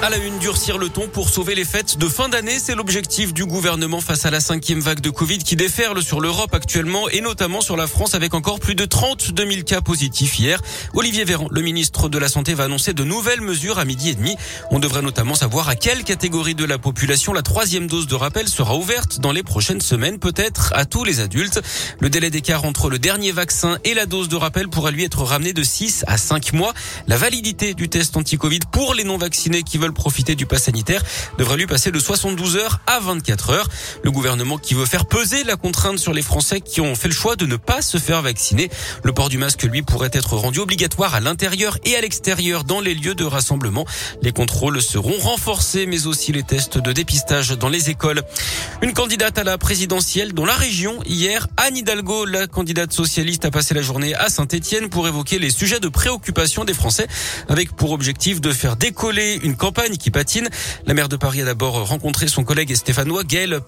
À la une, durcir le ton pour sauver les fêtes de fin d'année, c'est l'objectif du gouvernement face à la cinquième vague de Covid qui déferle sur l'Europe actuellement et notamment sur la France avec encore plus de 32 000 cas positifs hier. Olivier Véran, le ministre de la Santé, va annoncer de nouvelles mesures à midi et demi. On devrait notamment savoir à quelle catégorie de la population la troisième dose de rappel sera ouverte dans les prochaines semaines, peut-être à tous les adultes. Le délai d'écart entre le dernier vaccin et la dose de rappel pourrait lui être ramené de 6 à 5 mois. La validité du test anti-Covid pour les non-vaccinés qui veulent profiter du pass sanitaire devrait lui passer de 72 heures à 24 heures. Le gouvernement qui veut faire peser la contrainte sur les Français qui ont fait le choix de ne pas se faire vacciner. Le port du masque, lui, pourrait être rendu obligatoire à l'intérieur et à l'extérieur dans les lieux de rassemblement. Les contrôles seront renforcés, mais aussi les tests de dépistage dans les écoles. Une candidate à la présidentielle dans la région hier, Anne Hidalgo, la candidate socialiste, a passé la journée à Saint-Etienne pour évoquer les sujets de préoccupation des Français, avec pour objectif de faire décoller une campagne qui patine. La maire de Paris a d'abord rencontré son collègue stéphanois Gaël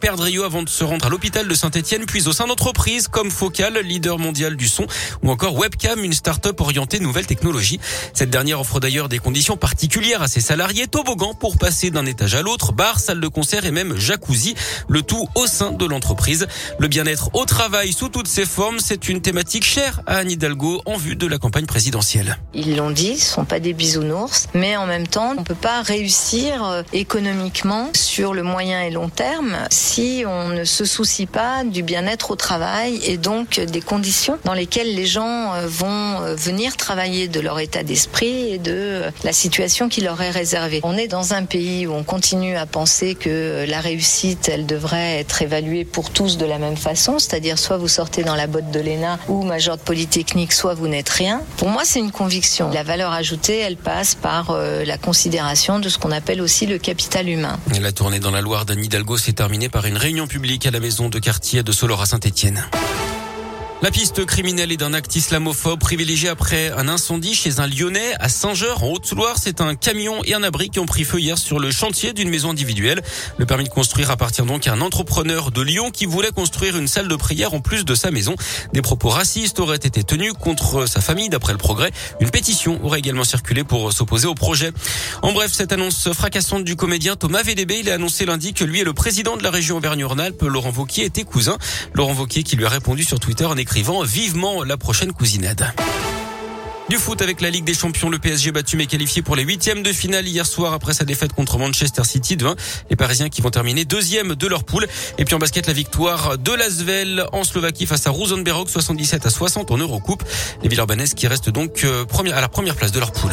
avant de se rendre à l'hôpital de Saint-Etienne, puis au sein d'entreprises comme Focal, leader mondial du son, ou encore Webcam, une start-up orientée nouvelles technologies. Cette dernière offre d'ailleurs des conditions particulières à ses salariés, toboggan pour passer d'un étage à l'autre, bar, salle de concert et même jacuzzi, le tout au sein de l'entreprise. Le bien-être au travail sous toutes ses formes, c'est une thématique chère à Anne Hidalgo en vue de la campagne présidentielle. Ils l'ont dit, ce sont pas des bisounours, mais en même temps, on peut pas euh, économiquement sur le moyen et long terme si on ne se soucie pas du bien-être au travail et donc des conditions dans lesquelles les gens euh, vont euh, venir travailler de leur état d'esprit et de la situation qui leur est réservée. On est dans un pays où on continue à penser que la réussite, elle devrait être évaluée pour tous de la même façon, c'est-à-dire soit vous sortez dans la botte de l'ENA ou major de Polytechnique, soit vous n'êtes rien. Pour moi, c'est une conviction. La valeur ajoutée, elle passe par la considération de ce qu'on appelle aussi le capital humain. La tournée dans la Loire d'Anne Hidalgo s'est terminée par une réunion publique à la maison de quartier de Solor à Saint-Etienne. La piste criminelle est d'un acte islamophobe privilégié après un incendie chez un Lyonnais à Saint-Geur en Haute-Loire. C'est un camion et un abri qui ont pris feu hier sur le chantier d'une maison individuelle. Le permis de construire appartient donc à un entrepreneur de Lyon qui voulait construire une salle de prière en plus de sa maison. Des propos racistes auraient été tenus contre sa famille d'après le progrès. Une pétition aurait également circulé pour s'opposer au projet. En bref, cette annonce fracassante du comédien Thomas VDB, il a annoncé lundi que lui et le président de la région Auvergne-Rhône-Alpes, Laurent Vauquier, étaient cousins. Laurent Vauquier qui lui a répondu sur Twitter en vivement la prochaine cousinade. Du foot avec la Ligue des Champions, le PSG battu mais qualifié pour les huitièmes de finale hier soir après sa défaite contre Manchester City de 1. Les Parisiens qui vont terminer deuxième de leur poule. Et puis en basket, la victoire de Lasvel en Slovaquie face à Rosenberg 77 à 60 en Eurocoupe. Les Villeurbanaises qui restent donc euh, à la première place de leur poule.